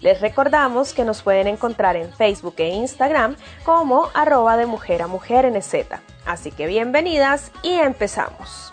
Les recordamos que nos pueden encontrar en Facebook e Instagram como arroba de mujer a mujer NZ. Así que bienvenidas y empezamos.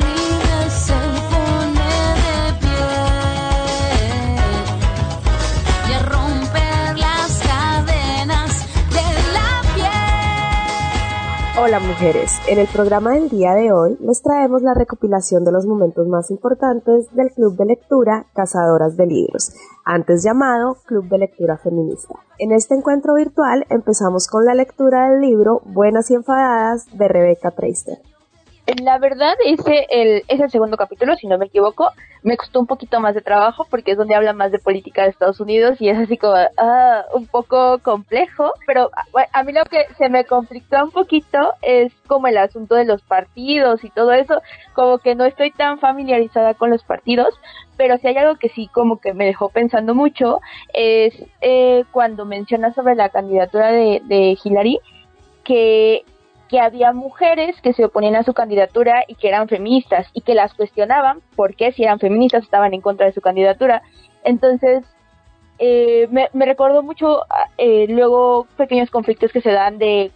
Hola mujeres, en el programa del día de hoy les traemos la recopilación de los momentos más importantes del Club de Lectura Cazadoras de Libros, antes llamado Club de Lectura Feminista. En este encuentro virtual empezamos con la lectura del libro Buenas y Enfadadas de Rebecca Preister. La verdad, ese el, es el segundo capítulo, si no me equivoco. Me costó un poquito más de trabajo porque es donde habla más de política de Estados Unidos y es así como ah, un poco complejo. Pero a, mí lo que se me conflictó un poquito es como el asunto de los partidos y todo eso. Como que no estoy tan familiarizada con los partidos, pero si hay algo que sí como que me dejó pensando mucho es eh, cuando menciona sobre la candidatura de, de Hillary que que había mujeres que se oponían a su candidatura y que eran feministas y que las cuestionaban porque si eran feministas estaban en contra de su candidatura. Entonces, eh, me, me, recordó mucho eh, luego pequeños conflictos que se dan de,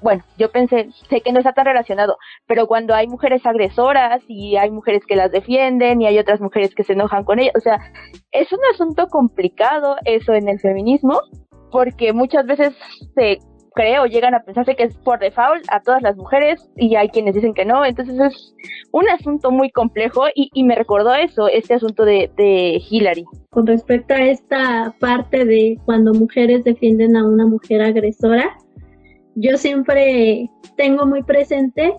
bueno, yo pensé, sé que no está tan relacionado, pero cuando hay mujeres agresoras y hay mujeres que las defienden y hay otras mujeres que se enojan con ellas, o sea, es un asunto complicado eso en el feminismo porque muchas veces se creo, llegan a pensarse que es por default a todas las mujeres y hay quienes dicen que no. Entonces es un asunto muy complejo y, me recordó eso, este asunto de, de Hillary. Con respecto a esta parte de cuando mujeres defienden a una mujer agresora, yo siempre tengo muy presente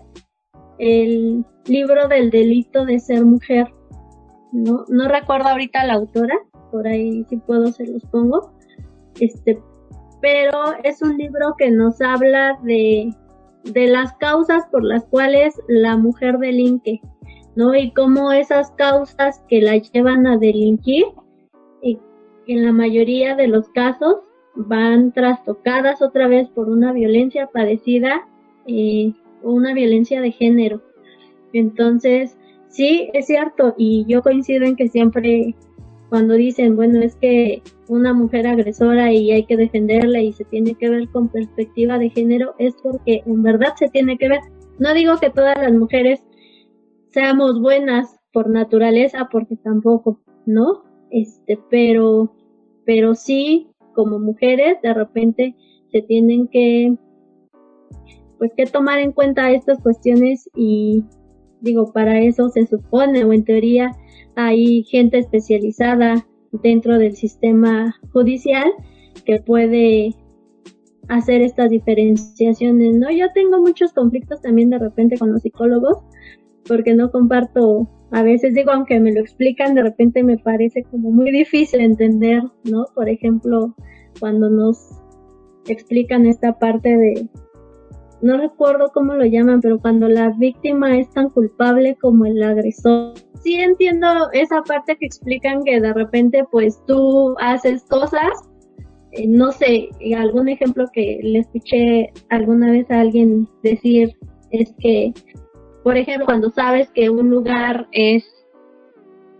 el libro del delito de ser mujer. No, no recuerdo ahorita la autora, por ahí si puedo se los pongo. Este, pero es un libro que nos habla de, de las causas por las cuales la mujer delinque, ¿no? Y cómo esas causas que la llevan a delinquir, en la mayoría de los casos, van trastocadas otra vez por una violencia padecida eh, o una violencia de género. Entonces, sí, es cierto, y yo coincido en que siempre cuando dicen, bueno, es que una mujer agresora y hay que defenderla y se tiene que ver con perspectiva de género, es porque en verdad se tiene que ver. No digo que todas las mujeres seamos buenas por naturaleza, porque tampoco, ¿no? Este, pero, pero sí, como mujeres, de repente se tienen que, pues que tomar en cuenta estas cuestiones y digo, para eso se supone o en teoría hay gente especializada dentro del sistema judicial que puede hacer estas diferenciaciones, ¿no? Yo tengo muchos conflictos también de repente con los psicólogos porque no comparto, a veces digo, aunque me lo explican, de repente me parece como muy difícil entender, ¿no? Por ejemplo, cuando nos explican esta parte de, no recuerdo cómo lo llaman, pero cuando la víctima es tan culpable como el agresor. Sí entiendo esa parte que explican que de repente pues tú haces cosas, eh, no sé, algún ejemplo que le escuché alguna vez a alguien decir es que, por ejemplo, cuando sabes que un lugar es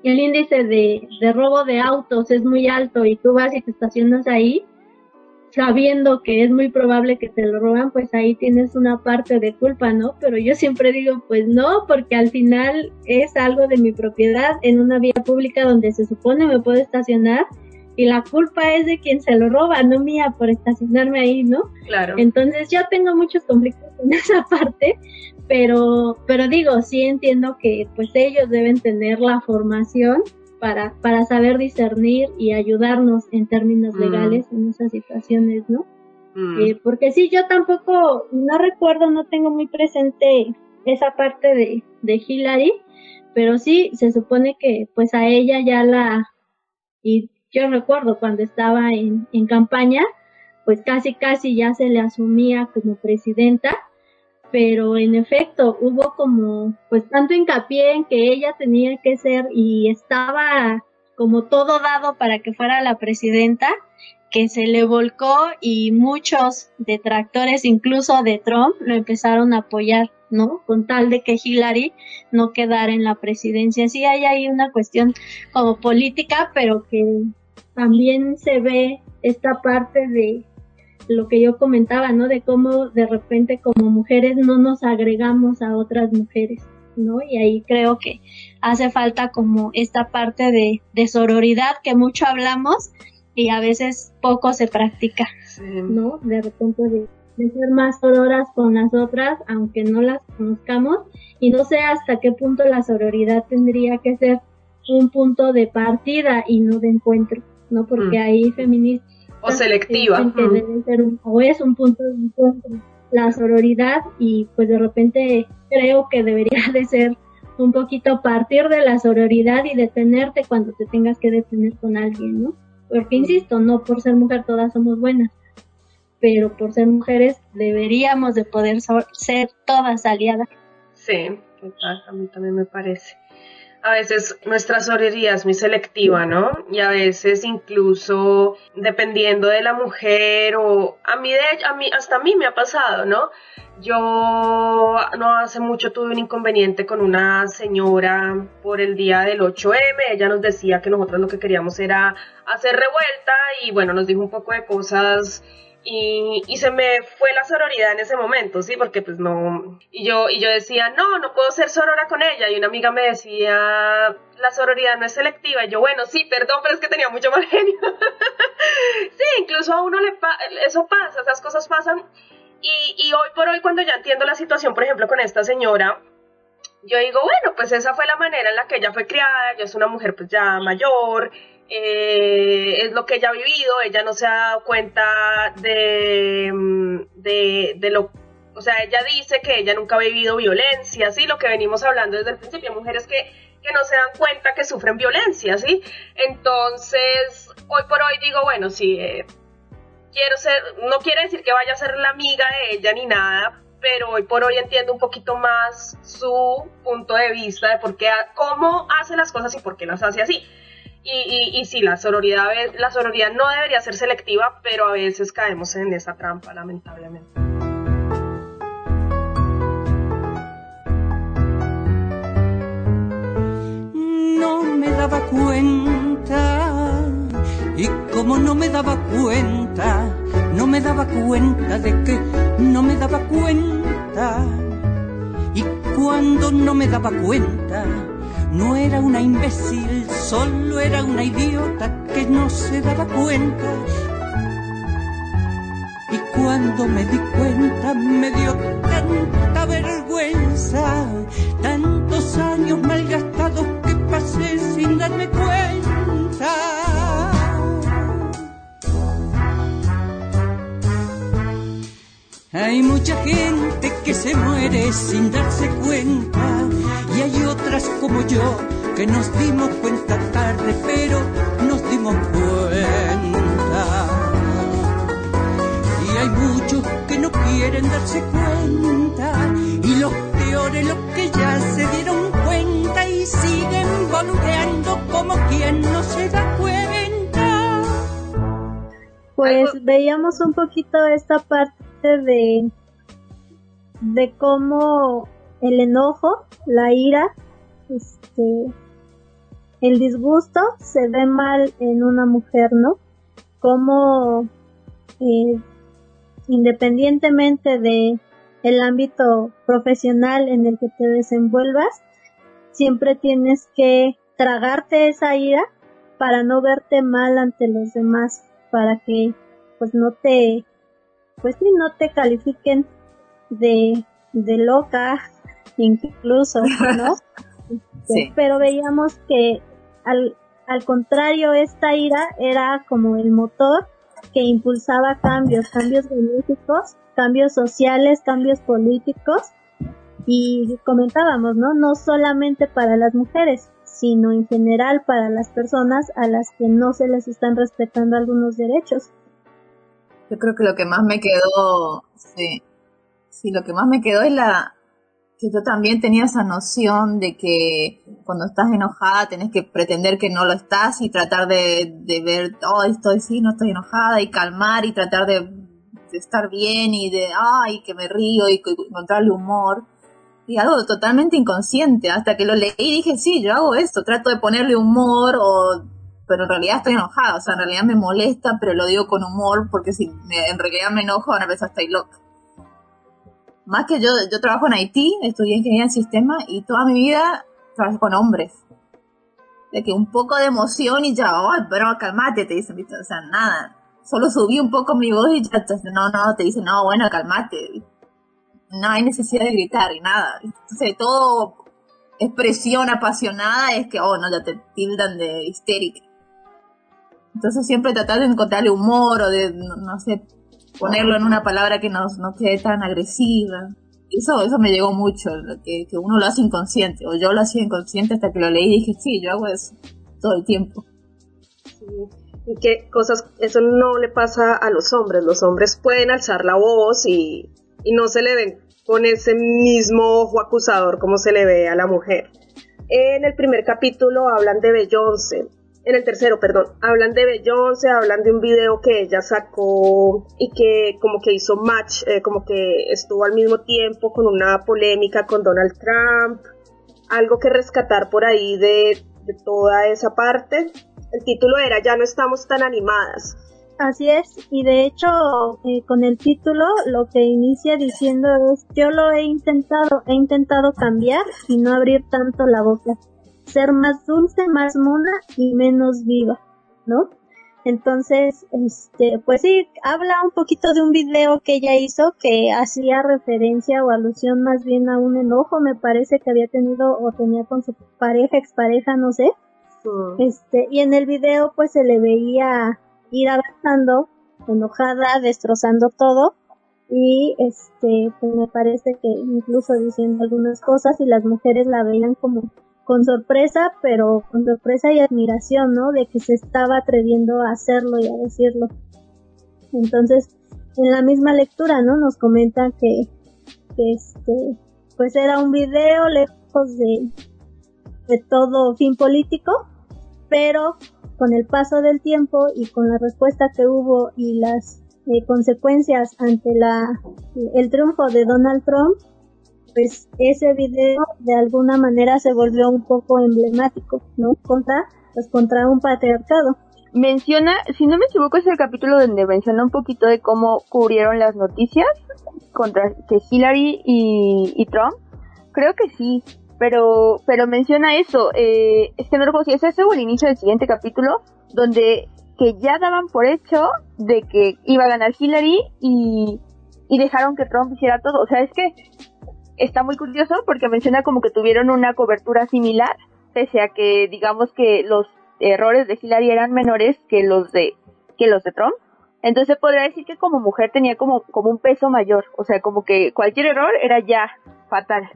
el índice de, de robo de autos es muy alto y tú vas y te estacionas ahí, sabiendo que es muy probable que te lo roban, pues ahí tienes una parte de culpa, ¿no? Pero yo siempre digo, pues no, porque al final es algo de mi propiedad en una vía pública donde se supone me puedo estacionar y la culpa es de quien se lo roba, no mía por estacionarme ahí, ¿no? Claro. Entonces yo tengo muchos conflictos en esa parte, pero pero digo, sí entiendo que pues ellos deben tener la formación para, para saber discernir y ayudarnos en términos mm. legales en esas situaciones, ¿no? Mm. Eh, porque sí, yo tampoco, no recuerdo, no tengo muy presente esa parte de, de Hillary, pero sí, se supone que pues a ella ya la, y yo recuerdo cuando estaba en, en campaña, pues casi casi ya se le asumía como presidenta, pero en efecto hubo como pues tanto hincapié en que ella tenía que ser y estaba como todo dado para que fuera la presidenta que se le volcó y muchos detractores incluso de Trump lo empezaron a apoyar, ¿no? Con tal de que Hillary no quedara en la presidencia. Sí hay ahí una cuestión como política, pero que también se ve esta parte de lo que yo comentaba, ¿no? De cómo de repente como mujeres no nos agregamos a otras mujeres, ¿no? Y ahí creo que hace falta como esta parte de, de sororidad que mucho hablamos y a veces poco se practica, ¿no? De repente de, de ser más sororas con las otras, aunque no las conozcamos, y no sé hasta qué punto la sororidad tendría que ser un punto de partida y no de encuentro, ¿no? Porque mm. ahí feministas o selectiva. o es un punto de encuentro la sororidad y pues de repente creo que debería de ser un poquito partir de la sororidad y detenerte cuando te tengas que detener con alguien, ¿no? Porque insisto, no por ser mujer todas somos buenas, pero por ser mujeres deberíamos de poder ser todas aliadas. Sí, a mí también me parece a veces nuestra sororidad es muy selectiva, ¿no? Y a veces incluso dependiendo de la mujer o a mí, de, a mí hasta a mí me ha pasado, ¿no? Yo no hace mucho tuve un inconveniente con una señora por el día del 8M. Ella nos decía que nosotros lo que queríamos era hacer revuelta y bueno, nos dijo un poco de cosas y, se me fue la sororidad en ese momento, sí, porque pues no, y yo, y yo decía, no, no puedo ser sorora con ella, y una amiga me decía, la sororidad no es selectiva, y yo, bueno, sí, perdón, pero es que tenía mucho mal genio. sí, incluso a uno le eso pasa, esas cosas pasan, y, y hoy por hoy cuando ya entiendo la situación, por ejemplo, con esta señora, yo digo, bueno, pues esa fue la manera en la que ella fue criada, ella es una mujer pues ya mayor, eh, es lo que ella ha vivido, ella no se ha dado cuenta de, mm, de, de, lo... O sea, ella dice que ella nunca ha vivido violencia, ¿sí? Lo que venimos hablando desde el principio, mujeres que, que no se dan cuenta que sufren violencia, ¿sí? Entonces, hoy por hoy digo, bueno, sí, eh, quiero ser, no quiere decir que vaya a ser la amiga de ella ni nada, pero hoy por hoy entiendo un poquito más su punto de vista de por qué, cómo hace las cosas y por qué las hace así. Y, y, y sí, la sororidad, la sororidad no debería ser selectiva, pero a veces caemos en esa trampa, lamentablemente. No me daba cuenta, y como no me daba cuenta, no me daba cuenta de que no me daba cuenta, y cuando no me daba cuenta, no era una imbécil, solo era una idiota que no se daba cuenta. Y cuando me di cuenta me dio tanta vergüenza, tantos años malgastados que pasé sin darme cuenta. que se muere sin darse cuenta. Como yo que nos dimos cuenta tarde, pero nos dimos cuenta. Y hay muchos que no quieren darse cuenta. Y los peores, los que ya se dieron cuenta y siguen boludeando como quien no se da cuenta. Pues veíamos un poquito esta parte de de cómo el enojo, la ira, este, el disgusto se ve mal en una mujer, ¿no? Como eh, independientemente de el ámbito profesional en el que te desenvuelvas, siempre tienes que tragarte esa ira para no verte mal ante los demás, para que pues no te, pues no te califiquen de, de loca, incluso, ¿no? sí. Pero veíamos que al, al contrario, esta ira era como el motor que impulsaba cambios, cambios benéficos, cambios sociales, cambios políticos y comentábamos, ¿no? No solamente para las mujeres, sino en general para las personas a las que no se les están respetando algunos derechos. Yo creo que lo que más me quedó, sí, sí, lo que más me quedó es la que yo también tenía esa noción de que cuando estás enojada tenés que pretender que no lo estás y tratar de, de ver, oh, estoy sí, no estoy enojada y calmar y tratar de, de estar bien y de, ay, que me río y encontrarle humor. Y algo totalmente inconsciente, hasta que lo leí y dije, sí, yo hago esto, trato de ponerle humor o pero en realidad estoy enojada, o sea, en realidad me molesta, pero lo digo con humor, porque si me, en realidad me enojo, a veces estoy loca más que yo, yo trabajo en Haití, estudié ingeniería en sistema y toda mi vida trabajo con hombres. De que un poco de emoción y ya, oh, pero calmate, te dicen, ¿viste? O sea, nada. Solo subí un poco mi voz y ya, no, no, te dicen, no, bueno, calmate. No hay necesidad de gritar y nada. Entonces, todo expresión apasionada es que, oh, no, ya te tildan de histérica. Entonces, siempre tratar de encontrarle humor o de, no sé, ponerlo en una palabra que no, no quede tan agresiva. Eso, eso me llegó mucho, que, que uno lo hace inconsciente, o yo lo hacía inconsciente hasta que lo leí y dije, sí, yo hago eso todo el tiempo. Y qué cosas, eso no le pasa a los hombres, los hombres pueden alzar la voz y, y no se le ven con ese mismo ojo acusador como se le ve a la mujer. En el primer capítulo hablan de Beyoncé, en el tercero, perdón, hablan de Beyoncé, hablan de un video que ella sacó y que como que hizo match, eh, como que estuvo al mismo tiempo con una polémica con Donald Trump, algo que rescatar por ahí de, toda esa parte. El título era Ya no estamos tan animadas. Así es, y de hecho eh, con el título lo que inicia diciendo es yo lo he intentado, he intentado cambiar y no abrir tanto la boca ser más dulce, más mona y menos viva, ¿no? Entonces, este, pues sí, habla un poquito de un video que ella hizo que hacía referencia o alusión más bien a un enojo, me parece que había tenido o tenía con su pareja, expareja, no sé. Este, y en el video pues se le veía ir avanzando, enojada, destrozando todo. Y este, pues me parece que incluso diciendo algunas cosas y las mujeres la veían como con sorpresa, pero con sorpresa y admiración, ¿no? De que se estaba atreviendo a hacerlo y a decirlo. Entonces, en la misma lectura, ¿no? Nos comentan que, que este, pues era un video lejos de, de todo fin político, pero con el paso del tiempo y con la respuesta que hubo y las eh, consecuencias ante la, el triunfo de Donald Trump, pues ese video de alguna manera se volvió un poco emblemático, ¿no? Contra, pues contra un patriarcado. Menciona, si no me equivoco, es el capítulo donde menciona un poquito de cómo cubrieron las noticias contra que Hillary y, Trump. Creo que sí, pero, pero menciona eso. Eh, es que no recuerdo si es ese o el inicio del siguiente capítulo, donde que ya daban por hecho de que iba a ganar Hillary y, y dejaron que Trump hiciera todo. O sea, es que está muy curioso porque menciona como que tuvieron una cobertura similar, pese a que digamos que los errores de Hillary eran menores que los de que los de Trump, Entonces podría decir que como mujer tenía como, como un peso mayor, o sea, como que cualquier error era ya fatal.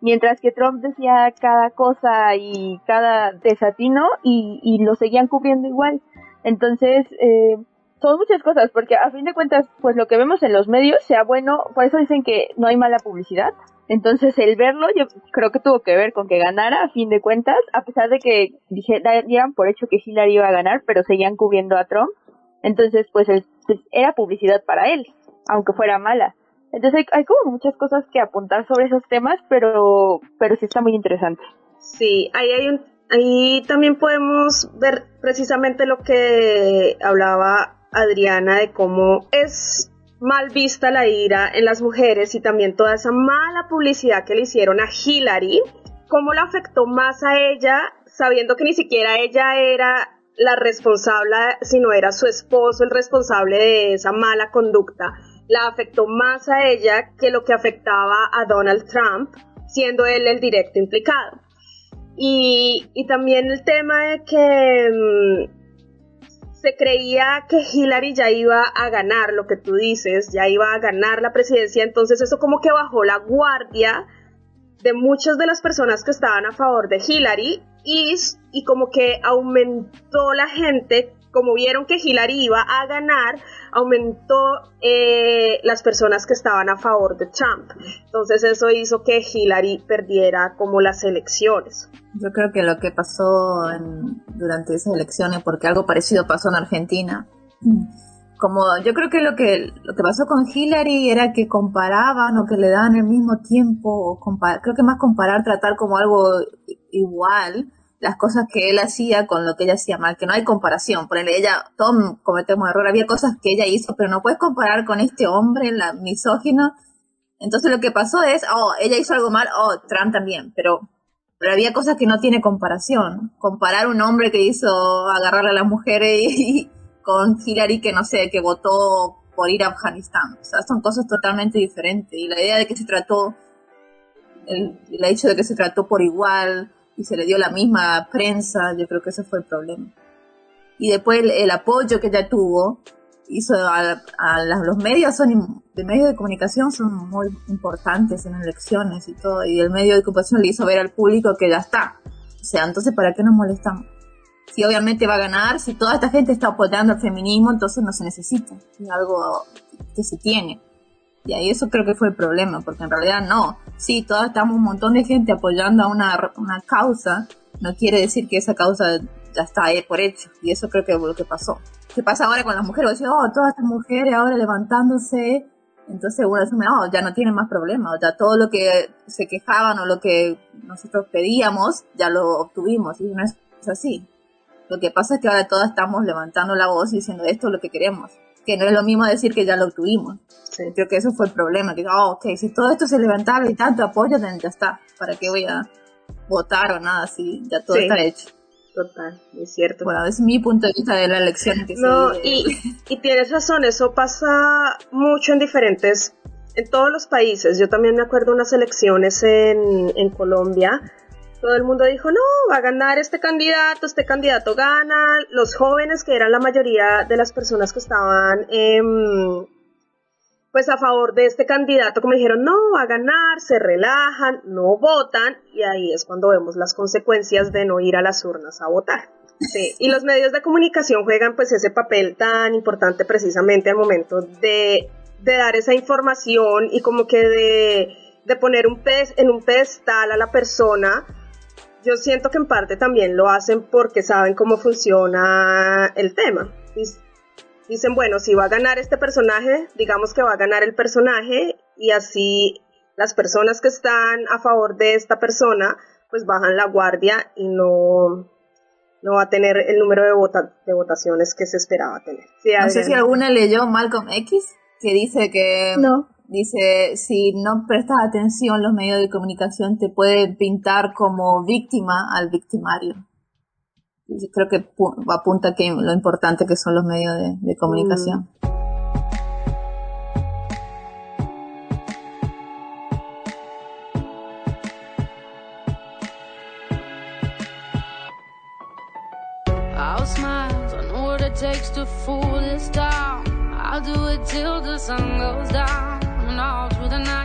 Mientras que Trump decía cada cosa y cada desatino y, y lo seguían cubriendo igual. Entonces, eh, son muchas cosas, porque a fin de cuentas, pues lo que vemos en los medios, sea bueno, por eso dicen que no hay mala publicidad. Entonces, el verlo, yo creo que tuvo que ver con que ganara, a fin de cuentas, a pesar de que dieran por hecho que Hillary iba a ganar, pero seguían cubriendo a Trump. Entonces, pues, pues era publicidad para él, aunque fuera mala. Entonces, hay, hay, como muchas cosas que apuntar sobre esos temas, pero, pero sí está muy interesante. Sí, ahí hay un, ahí también podemos ver precisamente lo que hablaba Adriana de cómo es mal vista la ira en las mujeres y también toda esa mala publicidad que le hicieron a Hillary, cómo la afectó más a ella, sabiendo que ni siquiera ella era la responsable, sino era su esposo el responsable de esa mala conducta. La afectó más a ella que lo que afectaba a Donald Trump, siendo él el directo implicado. Y, y también el tema de que mm, se creía que Hillary ya iba a ganar lo que tú dices, ya iba a ganar la presidencia, entonces eso como que bajó la guardia de muchas de las personas que estaban a favor de Hillary y, y como que aumentó la gente como vieron que Hillary iba a ganar, aumentó eh, las personas que estaban a favor de Trump. Entonces eso hizo que Hillary perdiera como las elecciones. Yo creo que lo que pasó durante esas elecciones, porque algo parecido pasó en Argentina, como yo creo que lo que lo que pasó con Hillary era que comparaban o que le daban el mismo tiempo, o creo que más comparar, tratar como algo igual las cosas que él hacía con lo que ella hacía mal, que no hay comparación. Por ella, todos cometemos error, había cosas que ella hizo, pero no puedes comparar con este hombre, la misógino. Entonces lo que pasó es, oh, ella hizo algo mal, oh, Trump también, pero, pero había cosas que no tiene comparación. Comparar un hombre que hizo agarrarle a las mujeres con Hillary que no sé, que votó por ir a Afganistán. O sea, son cosas totalmente diferentes. Y la idea de que se trató, el, el hecho de que se trató por igual, y se le dio la misma prensa, yo creo que ese fue el problema. Y después el, apoyo que ella tuvo hizo a, los medios son de medios de comunicación son muy importantes en elecciones y todo y el medio de comunicación le hizo ver al público que ya está. O sea entonces para qué nos molestamos si obviamente va a ganar si toda esta gente está apoyando el feminismo entonces no se necesita es algo que se tiene y ahí eso creo que fue el problema, porque en realidad no. Sí, todos estamos un montón de gente apoyando a una, una causa, no quiere decir que esa causa ya está ahí por hecho. Y eso creo que es lo que pasó. ¿Qué pasa ahora con las mujeres? Decir, oh, todas estas mujeres ahora levantándose, entonces uno asume, oh, ya no tienen más problemas, ya todo lo que se quejaban o lo que nosotros pedíamos, ya lo obtuvimos, y no es así. Lo que pasa es que ahora todas estamos levantando la voz y diciendo esto es lo que queremos que no es lo mismo decir que ya lo obtuvimos. Creo que eso fue el problema, que, oh, ok, si todo esto se levantaba y tanto apoyo, ya está, ¿para qué voy a votar o nada si ya todo está hecho? Total, es cierto. Bueno, es mi punto de vista de la elección. Que no, y, y tienes razón, eso pasa mucho en diferentes, en todos los países. Yo también me acuerdo unas elecciones en, en Colombia todo el mundo dijo, no, va a ganar este candidato, este candidato gana. Los jóvenes, que eran la mayoría de las personas que estaban em, pues a favor de este candidato, como dijeron, no, va a ganar, se relajan, no votan, y ahí es cuando vemos las consecuencias de no ir a las urnas a votar. Sí, y los medios de comunicación juegan pues ese papel tan importante precisamente al momento de, de dar esa información y como que de, de poner un pez en un pedestal a la persona yo siento que en parte también lo hacen porque saben cómo funciona el tema. Dicen, bueno, si va a ganar este personaje, digamos que va a ganar el personaje y así las personas que están a favor de esta persona pues bajan la guardia y no, no va a tener el número de, de votaciones que se esperaba tener. no sé si alguna leyó Malcolm X, que dice que no. Dice, si no prestas atención, los medios de comunicación te pueden pintar como víctima al victimario. Creo que apunta que lo importante que son los medios de, comunicación. I'll do it till the sun goes down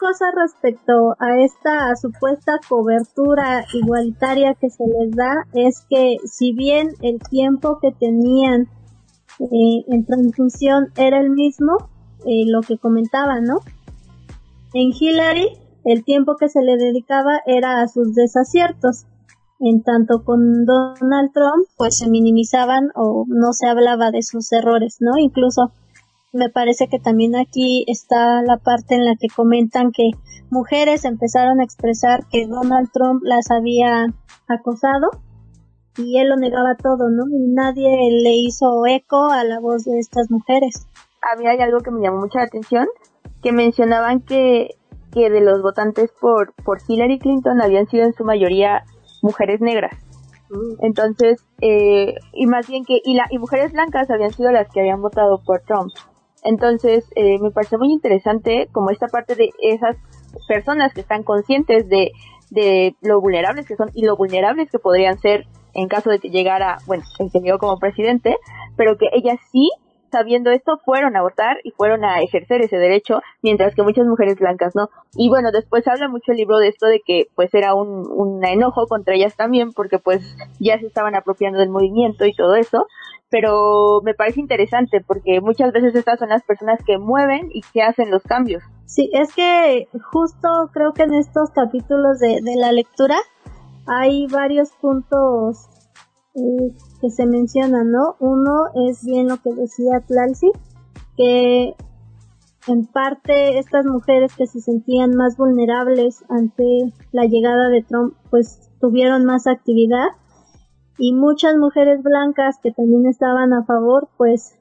Otra cosa respecto a esta supuesta cobertura igualitaria que se les da es que si bien el tiempo que tenían eh, en transmisión era el mismo, eh, lo que comentaba, ¿no? En Hillary el tiempo que se le dedicaba era a sus desaciertos. En tanto con Donald Trump, pues se minimizaban o no se hablaba de sus errores, ¿no? Incluso me parece que también aquí está la parte en la que comentan que mujeres empezaron a expresar que Donald Trump las había acosado y él lo negaba todo, ¿no? Y nadie le hizo eco a la voz de estas mujeres. A mí hay algo que me llamó mucha atención, que mencionaban que, que de los votantes por, por Hillary Clinton habían sido en su mayoría mujeres negras. Entonces, eh, y más bien que, y, la, y mujeres blancas habían sido las que habían votado por Trump. Entonces, eh, me parece muy interesante como esta parte de esas personas que están conscientes de, de lo vulnerables que son y lo vulnerables que podrían ser en caso de que llegara, bueno, el que llegó como presidente, pero que ellas sí sabiendo esto, fueron a votar y fueron a ejercer ese derecho, mientras que muchas mujeres blancas no. Y bueno, después habla mucho el libro de esto de que pues era un, un enojo contra ellas también, porque pues ya se estaban apropiando del movimiento y todo eso, pero me parece interesante porque muchas veces estas son las personas que mueven y que hacen los cambios. Sí, es que justo creo que en estos capítulos de, de la lectura hay varios puntos eh, que se mencionan, ¿no? Uno es bien lo que decía Tlalsi, que en parte estas mujeres que se sentían más vulnerables ante la llegada de Trump, pues tuvieron más actividad y muchas mujeres blancas que también estaban a favor, pues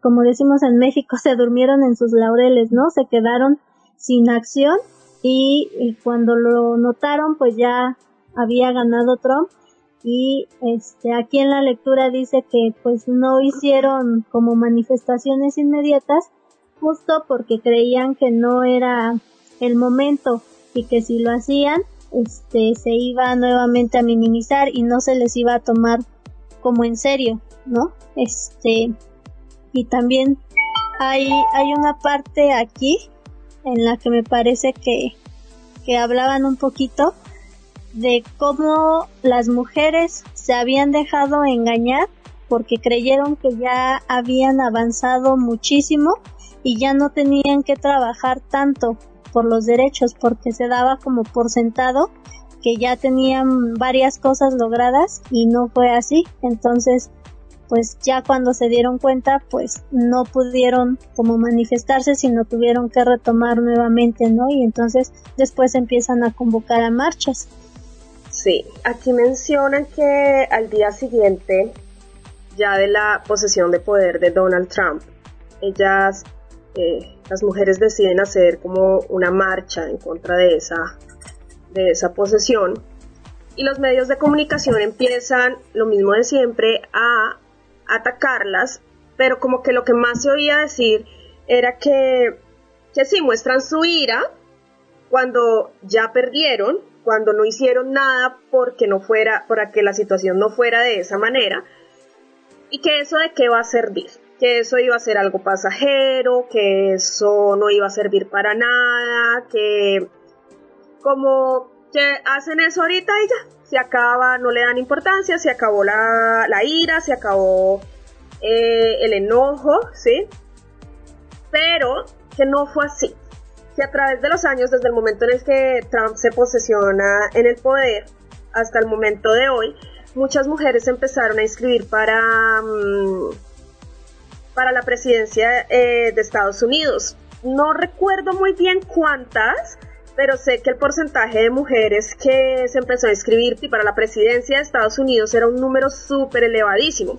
como decimos en México, se durmieron en sus laureles, ¿no? Se quedaron sin acción y, cuando lo notaron, pues ya había ganado Trump y este aquí en la lectura dice que pues no hicieron como manifestaciones inmediatas justo porque creían que no era el momento y que si lo hacían este se iba nuevamente a minimizar y no se les iba a tomar como en serio, ¿no? Este y también hay, hay una parte aquí en la que me parece que, que hablaban un poquito de cómo las mujeres se habían dejado engañar porque creyeron que ya habían avanzado muchísimo y ya no tenían que trabajar tanto por los derechos porque se daba como por sentado que ya tenían varias cosas logradas y no fue así. Entonces pues ya cuando se dieron cuenta, pues no pudieron como manifestarse, sino tuvieron que retomar nuevamente, ¿no? Y entonces después empiezan a convocar a marchas. Sí, aquí mencionan que al día siguiente, ya de la posesión de poder de Donald Trump, ellas, eh, las mujeres deciden hacer como una marcha en contra de esa, de esa posesión. Y los medios de comunicación empiezan, lo mismo de siempre, a atacarlas, pero como que lo que más se oía decir era que, que sí muestran su ira cuando ya perdieron, cuando no hicieron nada porque no fuera, para que la situación no fuera de esa manera, y que eso de qué va a servir, que eso iba a ser algo pasajero, que eso no iba a servir para nada, que como que hacen eso ahorita y ya, se acaba, no le dan importancia, se acabó la, ira, se acabó eh, el enojo, ¿sí? Pero que no fue así. Que a través de los años, desde el momento en el que Trump se posesiona en el poder hasta el momento de hoy, muchas mujeres empezaron a inscribir para, mm, para la presidencia eh, de Estados Unidos. No recuerdo muy bien cuántas, pero sé que el porcentaje de mujeres que se empezó a inscribir para la presidencia de Estados Unidos era un número súper elevadísimo.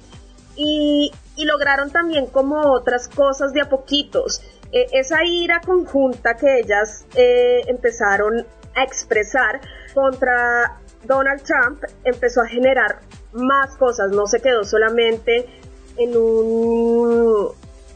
Y, lograron también como otras cosas de a poquitos. E, esa ira conjunta que ellas eh, empezaron a expresar contra Donald Trump empezó a generar más cosas, no se quedó solamente en un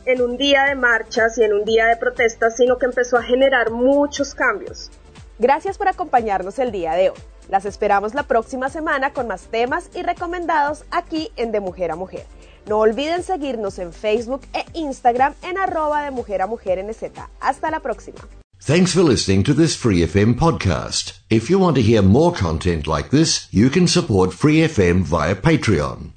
en un día de marchas y en un día de protestas, sino que empezó a generar muchos cambios. Gracias por acompañarnos el día de hoy. Las esperamos la próxima semana con más temas y recomendados aquí en De Mujer a Mujer. No olviden seguirnos en Facebook e Instagram en arroba de mujer a mujer NZ. Hasta la próxima. Thanks for listening to this Free FM podcast. If you want to hear more content like this, you can support Free FM via Patreon.